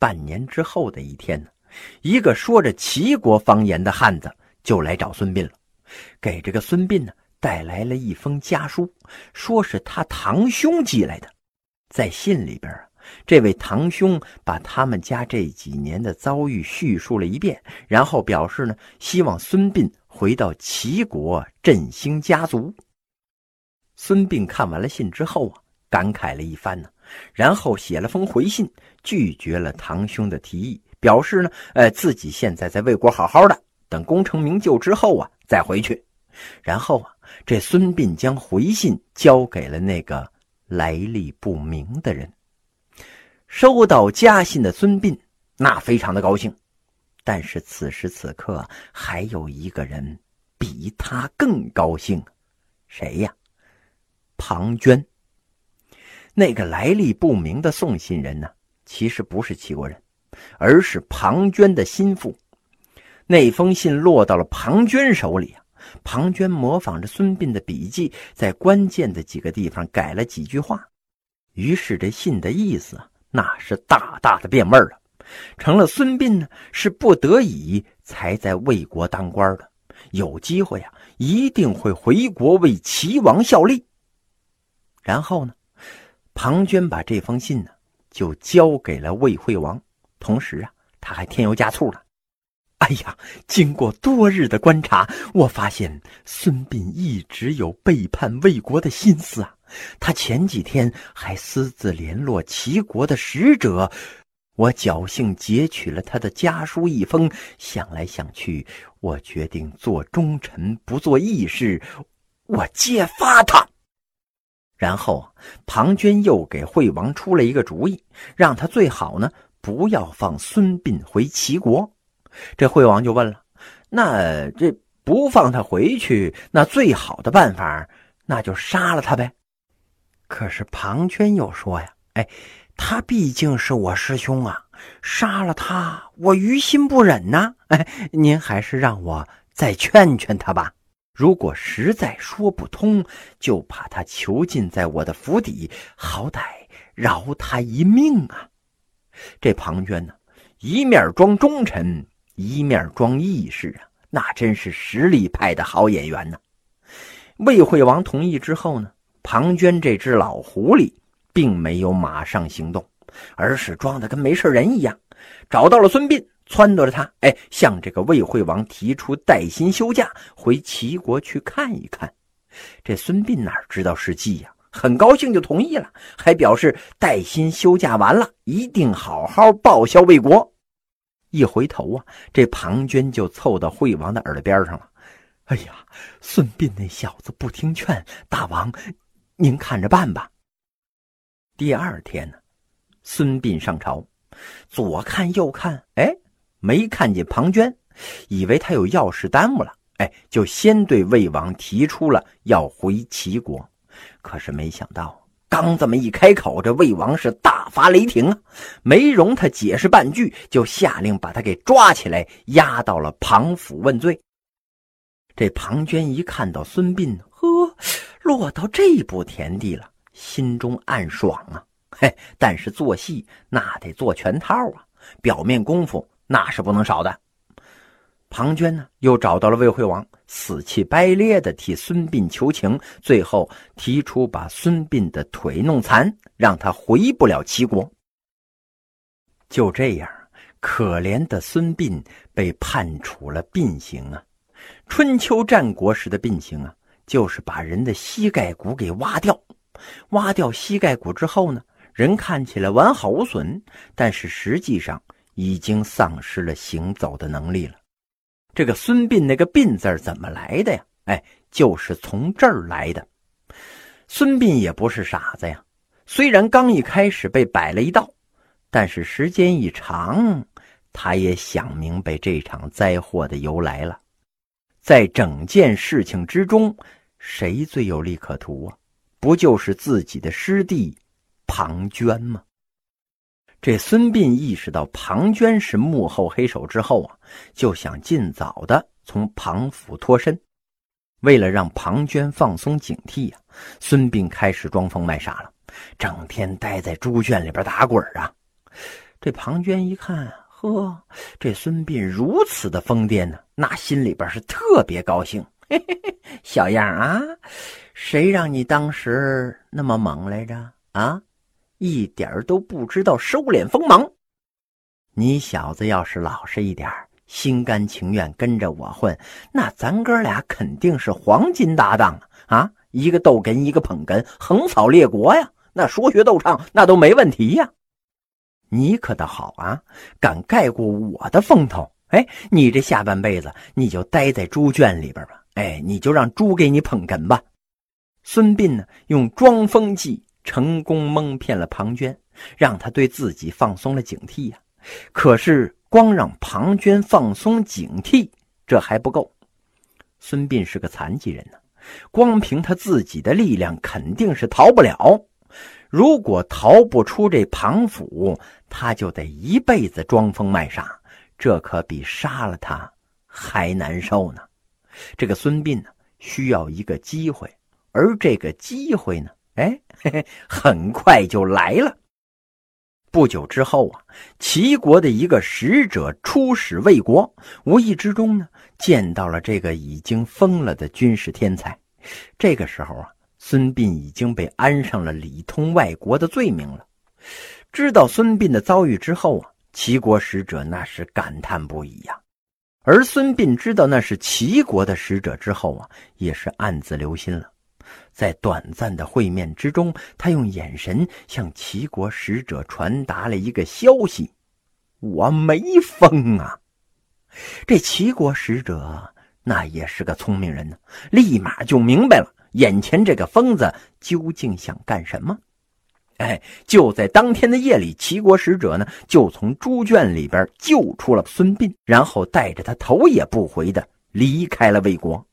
半年之后的一天呢，一个说着齐国方言的汉子就来找孙膑了，给这个孙膑呢带来了一封家书，说是他堂兄寄来的。在信里边啊，这位堂兄把他们家这几年的遭遇叙述了一遍，然后表示呢，希望孙膑回到齐国振兴家族。孙膑看完了信之后啊，感慨了一番呢。然后写了封回信，拒绝了堂兄的提议，表示呢，呃，自己现在在魏国好好的，等功成名就之后啊，再回去。然后啊，这孙膑将回信交给了那个来历不明的人。收到家信的孙膑那非常的高兴，但是此时此刻还有一个人比他更高兴，谁呀？庞涓。那个来历不明的送信人呢，其实不是齐国人，而是庞涓的心腹。那封信落到了庞涓手里啊，庞涓模仿着孙膑的笔记，在关键的几个地方改了几句话，于是这信的意思啊那是大大的变味了，成了孙膑呢是不得已才在魏国当官的，有机会啊一定会回国为齐王效力。然后呢？庞涓把这封信呢，就交给了魏惠王，同时啊，他还添油加醋了。哎呀，经过多日的观察，我发现孙膑一直有背叛魏国的心思啊。他前几天还私自联络齐国的使者，我侥幸截取了他的家书一封。想来想去，我决定做忠臣不做义士，我揭发他。然后，庞涓又给惠王出了一个主意，让他最好呢不要放孙膑回齐国。这惠王就问了：“那这不放他回去，那最好的办法，那就杀了他呗？”可是庞涓又说呀：“哎，他毕竟是我师兄啊，杀了他，我于心不忍呐。哎，您还是让我再劝劝他吧。”如果实在说不通，就把他囚禁在我的府邸，好歹饶他一命啊！这庞涓呢，一面装忠臣，一面装义士啊，那真是实力派的好演员呢。魏惠王同意之后呢，庞涓这只老狐狸并没有马上行动，而是装的跟没事人一样，找到了孙膑。撺掇着他，哎，向这个魏惠王提出带薪休假，回齐国去看一看。这孙膑哪知道是计呀，很高兴就同意了，还表示带薪休假完了，一定好好报效魏国。一回头啊，这庞涓就凑到惠王的耳朵边上了。哎呀，孙膑那小子不听劝，大王，您看着办吧。第二天呢，孙膑上朝，左看右看，哎。没看见庞涓，以为他有要事耽误了，哎，就先对魏王提出了要回齐国。可是没想到，刚这么一开口，这魏王是大发雷霆啊，没容他解释半句，就下令把他给抓起来，押到了庞府问罪。这庞涓一看到孙膑，呵，落到这步田地了，心中暗爽啊，嘿，但是做戏那得做全套啊，表面功夫。那是不能少的。庞涓呢，又找到了魏惠王，死气白咧的替孙膑求情，最后提出把孙膑的腿弄残，让他回不了齐国。就这样，可怜的孙膑被判处了膑刑啊！春秋战国时的膑刑啊，就是把人的膝盖骨给挖掉。挖掉膝盖骨之后呢，人看起来完好无损，但是实际上。已经丧失了行走的能力了。这个孙膑那个“膑”字怎么来的呀？哎，就是从这儿来的。孙膑也不是傻子呀，虽然刚一开始被摆了一道，但是时间一长，他也想明白这场灾祸的由来了。在整件事情之中，谁最有利可图啊？不就是自己的师弟庞涓吗？这孙膑意识到庞涓是幕后黑手之后啊，就想尽早的从庞府脱身。为了让庞涓放松警惕啊，孙膑开始装疯卖傻了，整天待在猪圈里边打滚啊。这庞涓一看，呵，这孙膑如此的疯癫呢，那心里边是特别高兴。嘿嘿嘿，小样啊，谁让你当时那么猛来着？啊，一点都不知道收敛锋芒。你小子要是老实一点，心甘情愿跟着我混，那咱哥俩肯定是黄金搭档啊！啊，一个逗哏，一个捧哏，横扫列国呀！那说学逗唱，那都没问题呀。你可倒好啊，敢盖过我的风头？哎，你这下半辈子你就待在猪圈里边吧。哎，你就让猪给你捧哏吧。孙膑呢，用装疯计成功蒙骗了庞涓，让他对自己放松了警惕呀。可是光让庞涓放松警惕，这还不够。孙膑是个残疾人呢，光凭他自己的力量肯定是逃不了。如果逃不出这庞府，他就得一辈子装疯卖傻，这可比杀了他还难受呢。这个孙膑呢，需要一个机会，而这个机会呢，哎，嘿嘿，很快就来了。不久之后啊，齐国的一个使者出使魏国，无意之中呢，见到了这个已经疯了的军事天才。这个时候啊，孙膑已经被安上了里通外国的罪名了。知道孙膑的遭遇之后啊，齐国使者那是感叹不已呀。而孙膑知道那是齐国的使者之后啊，也是暗自留心了。在短暂的会面之中，他用眼神向齐国使者传达了一个消息：“我没疯啊！”这齐国使者那也是个聪明人呢，立马就明白了眼前这个疯子究竟想干什么。哎，就在当天的夜里，齐国使者呢就从猪圈里边救出了孙膑，然后带着他头也不回的离开了魏国。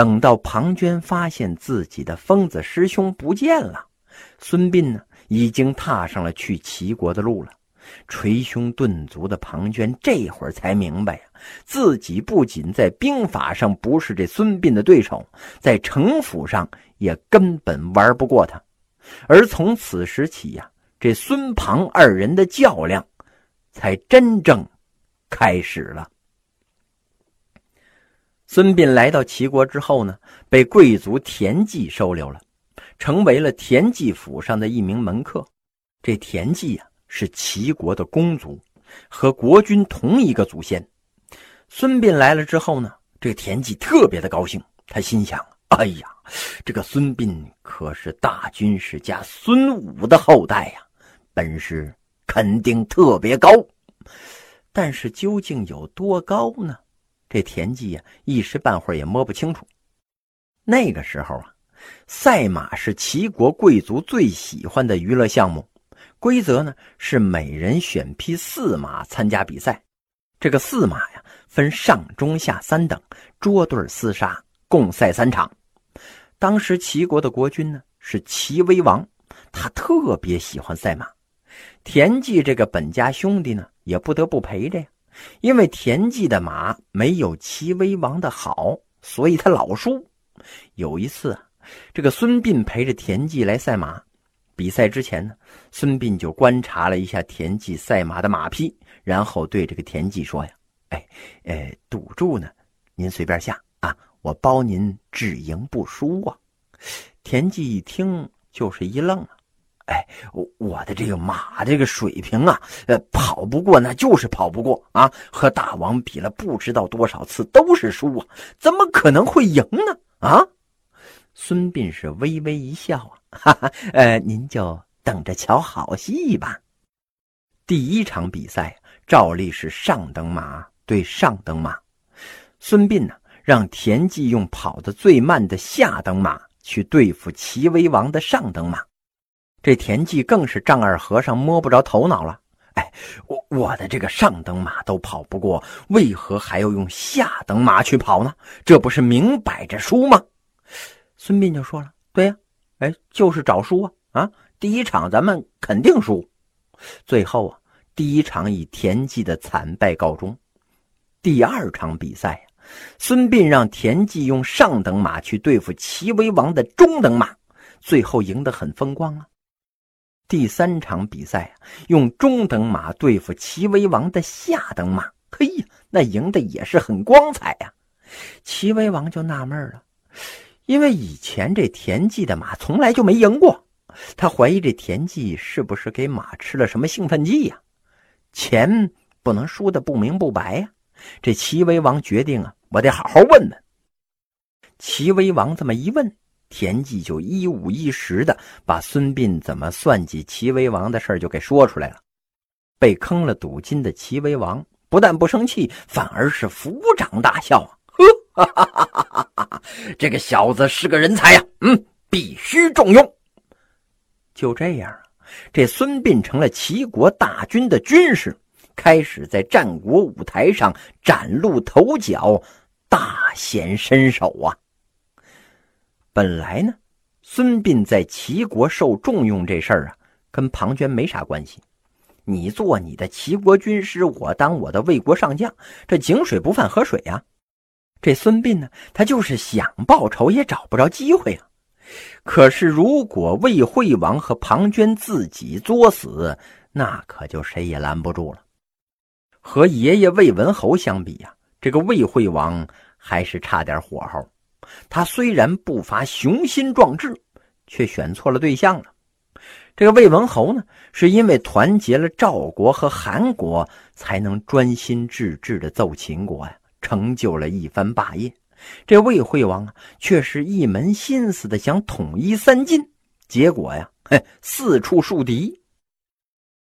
等到庞涓发现自己的疯子师兄不见了，孙膑呢已经踏上了去齐国的路了。捶胸顿足的庞涓这会儿才明白呀，自己不仅在兵法上不是这孙膑的对手，在城府上也根本玩不过他。而从此时起呀，这孙庞二人的较量才真正开始了。孙膑来到齐国之后呢，被贵族田忌收留了，成为了田忌府上的一名门客。这田忌呀，是齐国的公族，和国君同一个祖先。孙膑来了之后呢，这田忌特别的高兴，他心想。哎呀，这个孙膑可是大军事家孙武的后代呀，本事肯定特别高。但是究竟有多高呢？这田忌呀，一时半会儿也摸不清楚。那个时候啊，赛马是齐国贵族最喜欢的娱乐项目，规则呢是每人选匹四马参加比赛。这个四马呀，分上中下三等，捉对厮杀，共赛三场。当时齐国的国君呢是齐威王，他特别喜欢赛马。田忌这个本家兄弟呢也不得不陪着呀，因为田忌的马没有齐威王的好，所以他老输。有一次，这个孙膑陪着田忌来赛马，比赛之前呢，孙膑就观察了一下田忌赛马的马匹，然后对这个田忌说呀：“哎，呃，赌注呢，您随便下啊。”我包您只赢不输啊！田忌一听就是一愣啊，哎，我我的这个马这个水平啊，呃，跑不过那就是跑不过啊！和大王比了不知道多少次都是输啊，怎么可能会赢呢？啊！孙膑是微微一笑啊，哈哈，呃，您就等着瞧好戏吧。第一场比赛照例是上等马对上等马，孙膑呢？让田忌用跑得最慢的下等马去对付齐威王的上等马，这田忌更是丈二和尚摸不着头脑了。哎，我我的这个上等马都跑不过，为何还要用下等马去跑呢？这不是明摆着输吗？孙膑就说了：“对呀，哎，就是找输啊！啊，第一场咱们肯定输。最后啊，第一场以田忌的惨败告终。第二场比赛。”孙膑让田忌用上等马去对付齐威王的中等马，最后赢得很风光啊。第三场比赛啊，用中等马对付齐威王的下等马，嘿呀，那赢的也是很光彩呀。齐威王就纳闷了，因为以前这田忌的马从来就没赢过，他怀疑这田忌是不是给马吃了什么兴奋剂呀？钱不能输的不明不白呀。这齐威王决定啊，我得好好问问。齐威王这么一问，田忌就一五一十的把孙膑怎么算计齐威王的事就给说出来了。被坑了赌金的齐威王不但不生气，反而是抚掌大笑啊！呵，哈！这个小子是个人才呀，嗯，必须重用。就这样，这孙膑成了齐国大军的军师。开始在战国舞台上崭露头角，大显身手啊！本来呢，孙膑在齐国受重用这事儿啊，跟庞涓没啥关系。你做你的齐国军师，我当我的魏国上将，这井水不犯河水呀。这孙膑呢，他就是想报仇也找不着机会啊。可是如果魏惠王和庞涓自己作死，那可就谁也拦不住了。和爷爷魏文侯相比呀，这个魏惠王还是差点火候。他虽然不乏雄心壮志，却选错了对象了。这个魏文侯呢，是因为团结了赵国和韩国，才能专心致志的揍秦国呀，成就了一番霸业。这魏惠王啊，却是一门心思的想统一三晋，结果呀，嘿，四处树敌。